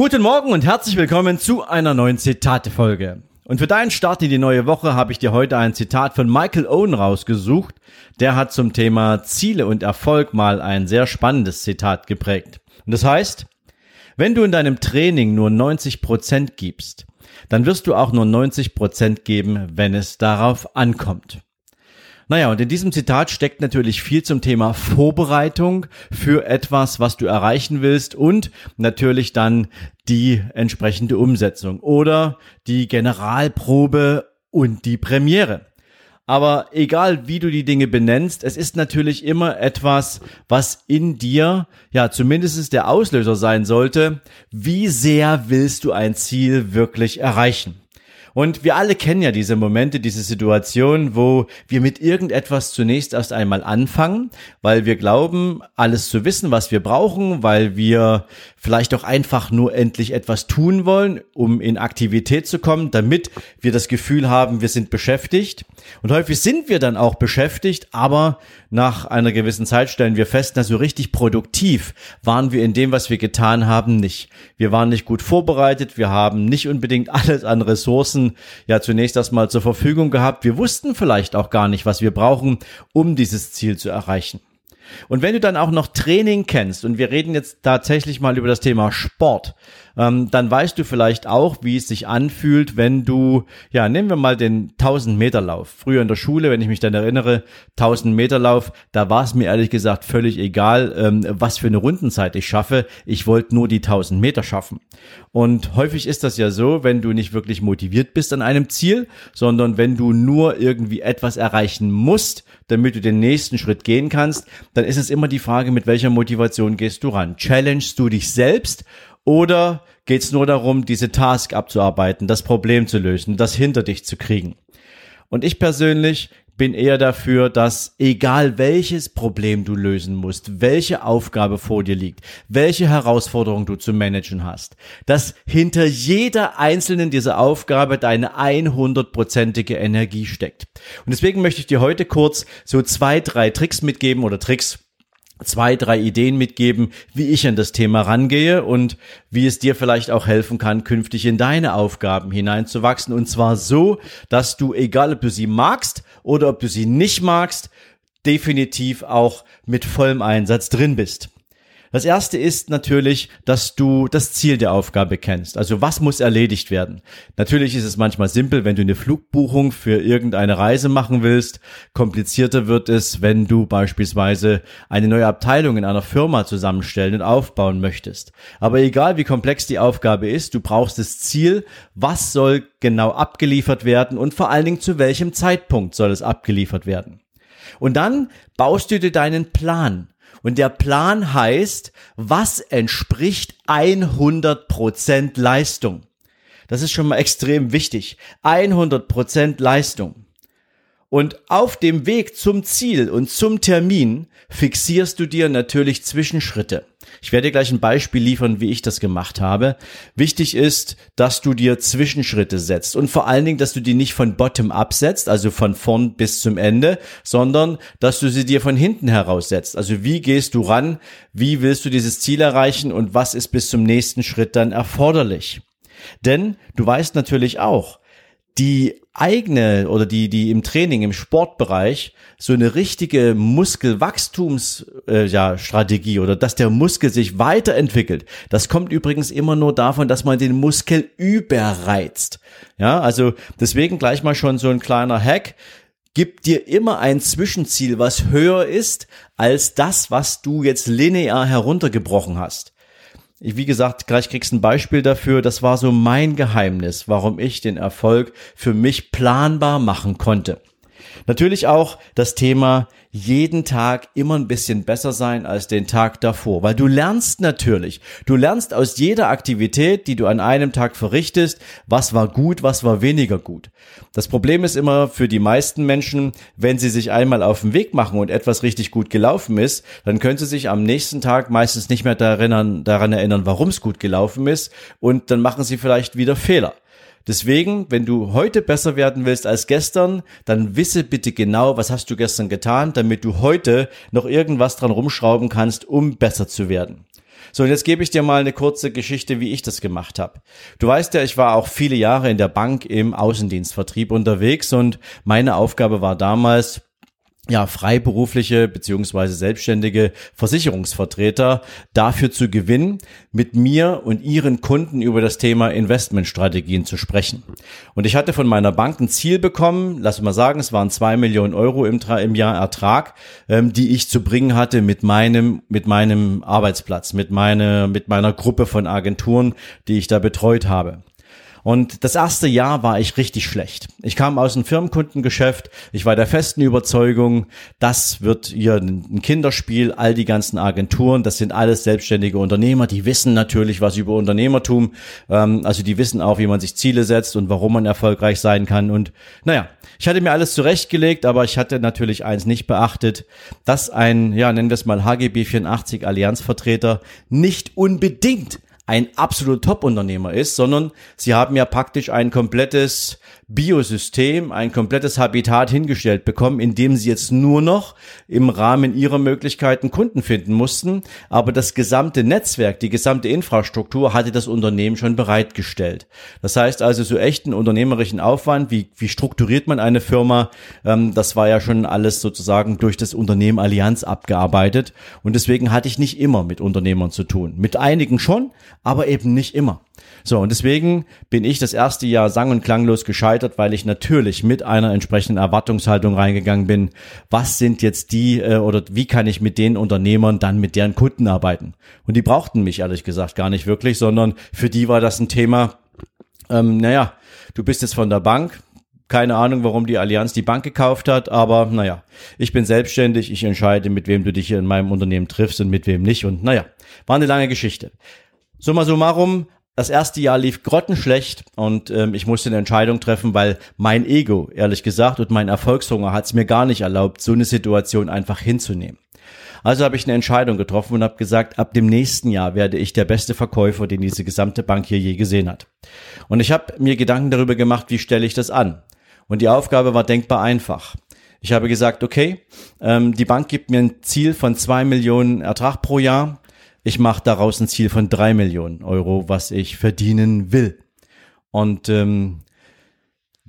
Guten Morgen und herzlich willkommen zu einer neuen Zitate-Folge. Und für deinen Start in die neue Woche habe ich dir heute ein Zitat von Michael Owen rausgesucht. Der hat zum Thema Ziele und Erfolg mal ein sehr spannendes Zitat geprägt. Und das heißt, wenn du in deinem Training nur 90 Prozent gibst, dann wirst du auch nur 90 Prozent geben, wenn es darauf ankommt. Naja, und in diesem Zitat steckt natürlich viel zum Thema Vorbereitung für etwas, was du erreichen willst und natürlich dann die entsprechende Umsetzung oder die Generalprobe und die Premiere. Aber egal wie du die Dinge benennst, es ist natürlich immer etwas, was in dir, ja, zumindest der Auslöser sein sollte. Wie sehr willst du ein Ziel wirklich erreichen? Und wir alle kennen ja diese Momente, diese Situation, wo wir mit irgendetwas zunächst erst einmal anfangen, weil wir glauben, alles zu wissen, was wir brauchen, weil wir vielleicht auch einfach nur endlich etwas tun wollen, um in Aktivität zu kommen, damit wir das Gefühl haben, wir sind beschäftigt. Und häufig sind wir dann auch beschäftigt, aber nach einer gewissen Zeit stellen wir fest, dass so richtig produktiv waren wir in dem, was wir getan haben, nicht. Wir waren nicht gut vorbereitet, wir haben nicht unbedingt alles an Ressourcen ja zunächst erstmal zur Verfügung gehabt. Wir wussten vielleicht auch gar nicht, was wir brauchen, um dieses Ziel zu erreichen. Und wenn du dann auch noch Training kennst, und wir reden jetzt tatsächlich mal über das Thema Sport, ähm, dann weißt du vielleicht auch, wie es sich anfühlt, wenn du, ja, nehmen wir mal den 1000 Meter Lauf. Früher in der Schule, wenn ich mich dann erinnere, 1000 Meter Lauf, da war es mir ehrlich gesagt völlig egal, ähm, was für eine Rundenzeit ich schaffe. Ich wollte nur die 1000 Meter schaffen. Und häufig ist das ja so, wenn du nicht wirklich motiviert bist an einem Ziel, sondern wenn du nur irgendwie etwas erreichen musst, damit du den nächsten Schritt gehen kannst, dann ist es immer die Frage, mit welcher Motivation gehst du ran. Challengest du dich selbst oder geht es nur darum, diese Task abzuarbeiten, das Problem zu lösen, das hinter dich zu kriegen? Und ich persönlich bin eher dafür, dass egal welches Problem du lösen musst, welche Aufgabe vor dir liegt, welche Herausforderung du zu managen hast, dass hinter jeder einzelnen dieser Aufgabe deine 100%ige Energie steckt. Und deswegen möchte ich dir heute kurz so zwei, drei Tricks mitgeben oder Tricks, zwei, drei Ideen mitgeben, wie ich an das Thema rangehe und wie es dir vielleicht auch helfen kann, künftig in deine Aufgaben hineinzuwachsen. Und zwar so, dass du, egal ob du sie magst oder ob du sie nicht magst, definitiv auch mit vollem Einsatz drin bist. Das erste ist natürlich, dass du das Ziel der Aufgabe kennst. Also was muss erledigt werden? Natürlich ist es manchmal simpel, wenn du eine Flugbuchung für irgendeine Reise machen willst. Komplizierter wird es, wenn du beispielsweise eine neue Abteilung in einer Firma zusammenstellen und aufbauen möchtest. Aber egal wie komplex die Aufgabe ist, du brauchst das Ziel, was soll genau abgeliefert werden und vor allen Dingen zu welchem Zeitpunkt soll es abgeliefert werden. Und dann baust du dir deinen Plan. Und der Plan heißt, was entspricht 100% Leistung? Das ist schon mal extrem wichtig. 100% Leistung. Und auf dem Weg zum Ziel und zum Termin fixierst du dir natürlich Zwischenschritte. Ich werde dir gleich ein Beispiel liefern, wie ich das gemacht habe. Wichtig ist, dass du dir Zwischenschritte setzt und vor allen Dingen, dass du die nicht von bottom up setzt, also von vorn bis zum Ende, sondern dass du sie dir von hinten heraus setzt. Also wie gehst du ran? Wie willst du dieses Ziel erreichen und was ist bis zum nächsten Schritt dann erforderlich? Denn du weißt natürlich auch, die eigene oder die, die im Training, im Sportbereich so eine richtige Muskelwachstumsstrategie äh, ja, Strategie oder dass der Muskel sich weiterentwickelt. Das kommt übrigens immer nur davon, dass man den Muskel überreizt. Ja, also deswegen gleich mal schon so ein kleiner Hack. Gib dir immer ein Zwischenziel, was höher ist als das, was du jetzt linear heruntergebrochen hast wie gesagt, gleich kriegst du ein Beispiel dafür. Das war so mein Geheimnis, warum ich den Erfolg für mich planbar machen konnte. Natürlich auch das Thema jeden Tag immer ein bisschen besser sein als den Tag davor, weil du lernst natürlich, du lernst aus jeder Aktivität, die du an einem Tag verrichtest, was war gut, was war weniger gut. Das Problem ist immer für die meisten Menschen, wenn sie sich einmal auf den Weg machen und etwas richtig gut gelaufen ist, dann können sie sich am nächsten Tag meistens nicht mehr daran, erinnern, warum es gut gelaufen ist und dann machen sie vielleicht wieder Fehler. Deswegen, wenn du heute besser werden willst als gestern, dann wisse bitte genau, was hast du gestern getan, damit du heute noch irgendwas dran rumschrauben kannst, um besser zu werden. So, und jetzt gebe ich dir mal eine kurze Geschichte, wie ich das gemacht habe. Du weißt ja, ich war auch viele Jahre in der Bank im Außendienstvertrieb unterwegs und meine Aufgabe war damals, ja, freiberufliche beziehungsweise selbstständige Versicherungsvertreter dafür zu gewinnen, mit mir und ihren Kunden über das Thema Investmentstrategien zu sprechen. Und ich hatte von meiner Bank ein Ziel bekommen, lass mal sagen, es waren zwei Millionen Euro im, im Jahr Ertrag, ähm, die ich zu bringen hatte mit meinem, mit meinem Arbeitsplatz, mit meiner, mit meiner Gruppe von Agenturen, die ich da betreut habe. Und das erste Jahr war ich richtig schlecht. Ich kam aus einem Firmenkundengeschäft. Ich war der festen Überzeugung, das wird hier ein Kinderspiel. All die ganzen Agenturen, das sind alles selbstständige Unternehmer. Die wissen natürlich was über Unternehmertum. Ähm, also die wissen auch, wie man sich Ziele setzt und warum man erfolgreich sein kann. Und naja, ich hatte mir alles zurechtgelegt, aber ich hatte natürlich eins nicht beachtet, dass ein, ja, nennen wir es mal HGB 84 Allianzvertreter nicht unbedingt ein absolut Top-Unternehmer ist, sondern sie haben ja praktisch ein komplettes Biosystem, ein komplettes Habitat hingestellt bekommen, in dem sie jetzt nur noch im Rahmen ihrer Möglichkeiten Kunden finden mussten. Aber das gesamte Netzwerk, die gesamte Infrastruktur hatte das Unternehmen schon bereitgestellt. Das heißt also so echten unternehmerischen Aufwand, wie, wie strukturiert man eine Firma, ähm, das war ja schon alles sozusagen durch das Unternehmen Allianz abgearbeitet. Und deswegen hatte ich nicht immer mit Unternehmern zu tun. Mit einigen schon, aber eben nicht immer. So, und deswegen bin ich das erste Jahr sang- und klanglos gescheitert, weil ich natürlich mit einer entsprechenden Erwartungshaltung reingegangen bin. Was sind jetzt die äh, oder wie kann ich mit den Unternehmern dann mit deren Kunden arbeiten? Und die brauchten mich ehrlich gesagt gar nicht wirklich, sondern für die war das ein Thema, ähm, naja, du bist jetzt von der Bank, keine Ahnung, warum die Allianz die Bank gekauft hat, aber naja, ich bin selbstständig, ich entscheide, mit wem du dich in meinem Unternehmen triffst und mit wem nicht. Und naja, war eine lange Geschichte. Summa summarum, das erste Jahr lief grottenschlecht und ähm, ich musste eine Entscheidung treffen, weil mein Ego, ehrlich gesagt, und mein Erfolgshunger hat es mir gar nicht erlaubt, so eine Situation einfach hinzunehmen. Also habe ich eine Entscheidung getroffen und habe gesagt, ab dem nächsten Jahr werde ich der beste Verkäufer, den diese gesamte Bank hier je gesehen hat. Und ich habe mir Gedanken darüber gemacht, wie stelle ich das an. Und die Aufgabe war denkbar einfach. Ich habe gesagt, okay, ähm, die Bank gibt mir ein Ziel von zwei Millionen Ertrag pro Jahr ich mache daraus ein Ziel von drei Millionen Euro, was ich verdienen will. Und ähm,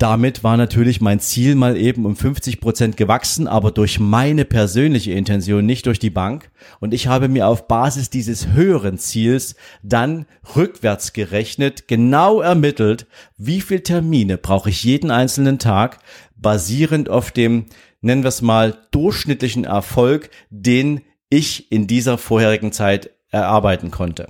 damit war natürlich mein Ziel mal eben um 50 Prozent gewachsen, aber durch meine persönliche Intention, nicht durch die Bank. Und ich habe mir auf Basis dieses höheren Ziels dann rückwärts gerechnet, genau ermittelt, wie viel Termine brauche ich jeden einzelnen Tag, basierend auf dem, nennen wir es mal, durchschnittlichen Erfolg, den ich in dieser vorherigen Zeit erarbeiten konnte.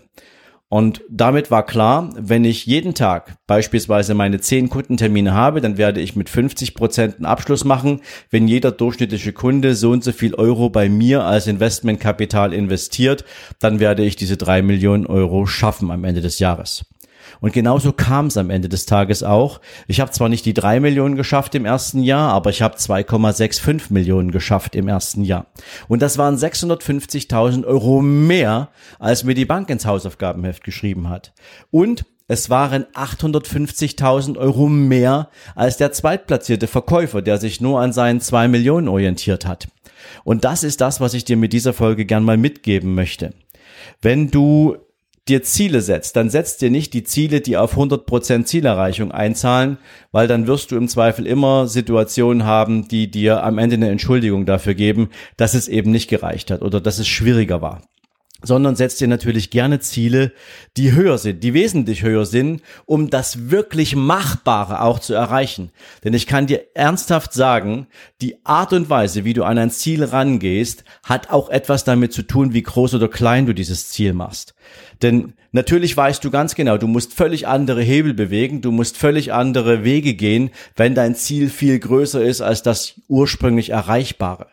Und damit war klar, wenn ich jeden Tag beispielsweise meine zehn Kundentermine habe, dann werde ich mit 50 Prozent einen Abschluss machen. Wenn jeder durchschnittliche Kunde so und so viel Euro bei mir als Investmentkapital investiert, dann werde ich diese drei Millionen Euro schaffen am Ende des Jahres. Und genauso kam es am Ende des Tages auch. Ich habe zwar nicht die drei Millionen geschafft im ersten Jahr, aber ich habe 2,65 Millionen geschafft im ersten Jahr. Und das waren 650.000 Euro mehr, als mir die Bank ins Hausaufgabenheft geschrieben hat. Und es waren 850.000 Euro mehr als der zweitplatzierte Verkäufer, der sich nur an seinen zwei Millionen orientiert hat. Und das ist das, was ich dir mit dieser Folge gern mal mitgeben möchte. Wenn du dir Ziele setzt, dann setzt dir nicht die Ziele, die auf 100% Zielerreichung einzahlen, weil dann wirst du im Zweifel immer Situationen haben, die dir am Ende eine Entschuldigung dafür geben, dass es eben nicht gereicht hat oder dass es schwieriger war. Sondern setz dir natürlich gerne Ziele, die höher sind, die wesentlich höher sind, um das wirklich Machbare auch zu erreichen. Denn ich kann dir ernsthaft sagen, die Art und Weise, wie du an ein Ziel rangehst, hat auch etwas damit zu tun, wie groß oder klein du dieses Ziel machst. Denn natürlich weißt du ganz genau, du musst völlig andere Hebel bewegen, du musst völlig andere Wege gehen, wenn dein Ziel viel größer ist als das ursprünglich Erreichbare.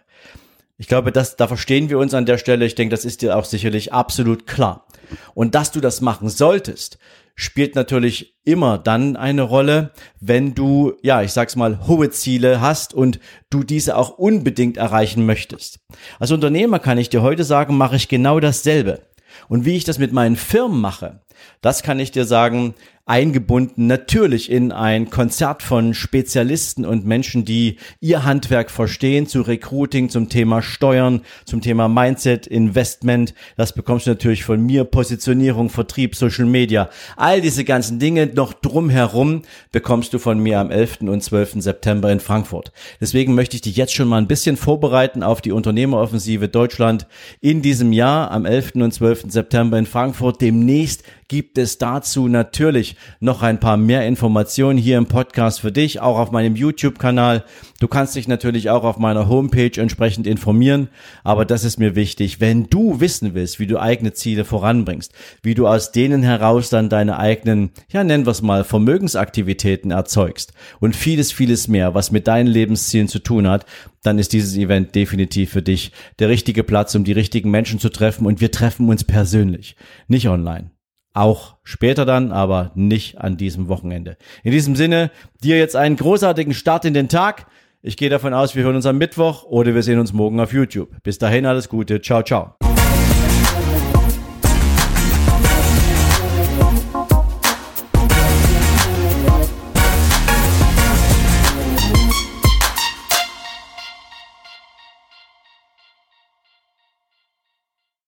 Ich glaube, das, da verstehen wir uns an der Stelle. Ich denke, das ist dir auch sicherlich absolut klar. Und dass du das machen solltest, spielt natürlich immer dann eine Rolle, wenn du, ja, ich sag's mal, hohe Ziele hast und du diese auch unbedingt erreichen möchtest. Als Unternehmer kann ich dir heute sagen, mache ich genau dasselbe. Und wie ich das mit meinen Firmen mache, das kann ich dir sagen, eingebunden natürlich in ein Konzert von Spezialisten und Menschen, die ihr Handwerk verstehen, zu Recruiting, zum Thema Steuern, zum Thema Mindset, Investment. Das bekommst du natürlich von mir, Positionierung, Vertrieb, Social Media. All diese ganzen Dinge noch drumherum bekommst du von mir am 11. und 12. September in Frankfurt. Deswegen möchte ich dich jetzt schon mal ein bisschen vorbereiten auf die Unternehmeroffensive Deutschland in diesem Jahr am 11. und 12. September in Frankfurt. Demnächst gibt es dazu natürlich noch ein paar mehr Informationen hier im Podcast für dich, auch auf meinem YouTube-Kanal. Du kannst dich natürlich auch auf meiner Homepage entsprechend informieren, aber das ist mir wichtig. Wenn du wissen willst, wie du eigene Ziele voranbringst, wie du aus denen heraus dann deine eigenen, ja nennen wir es mal, Vermögensaktivitäten erzeugst und vieles, vieles mehr, was mit deinen Lebenszielen zu tun hat, dann ist dieses Event definitiv für dich der richtige Platz, um die richtigen Menschen zu treffen und wir treffen uns persönlich, nicht online. Auch später dann, aber nicht an diesem Wochenende. In diesem Sinne, dir jetzt einen großartigen Start in den Tag. Ich gehe davon aus, wir hören uns am Mittwoch oder wir sehen uns morgen auf YouTube. Bis dahin alles Gute. Ciao, ciao.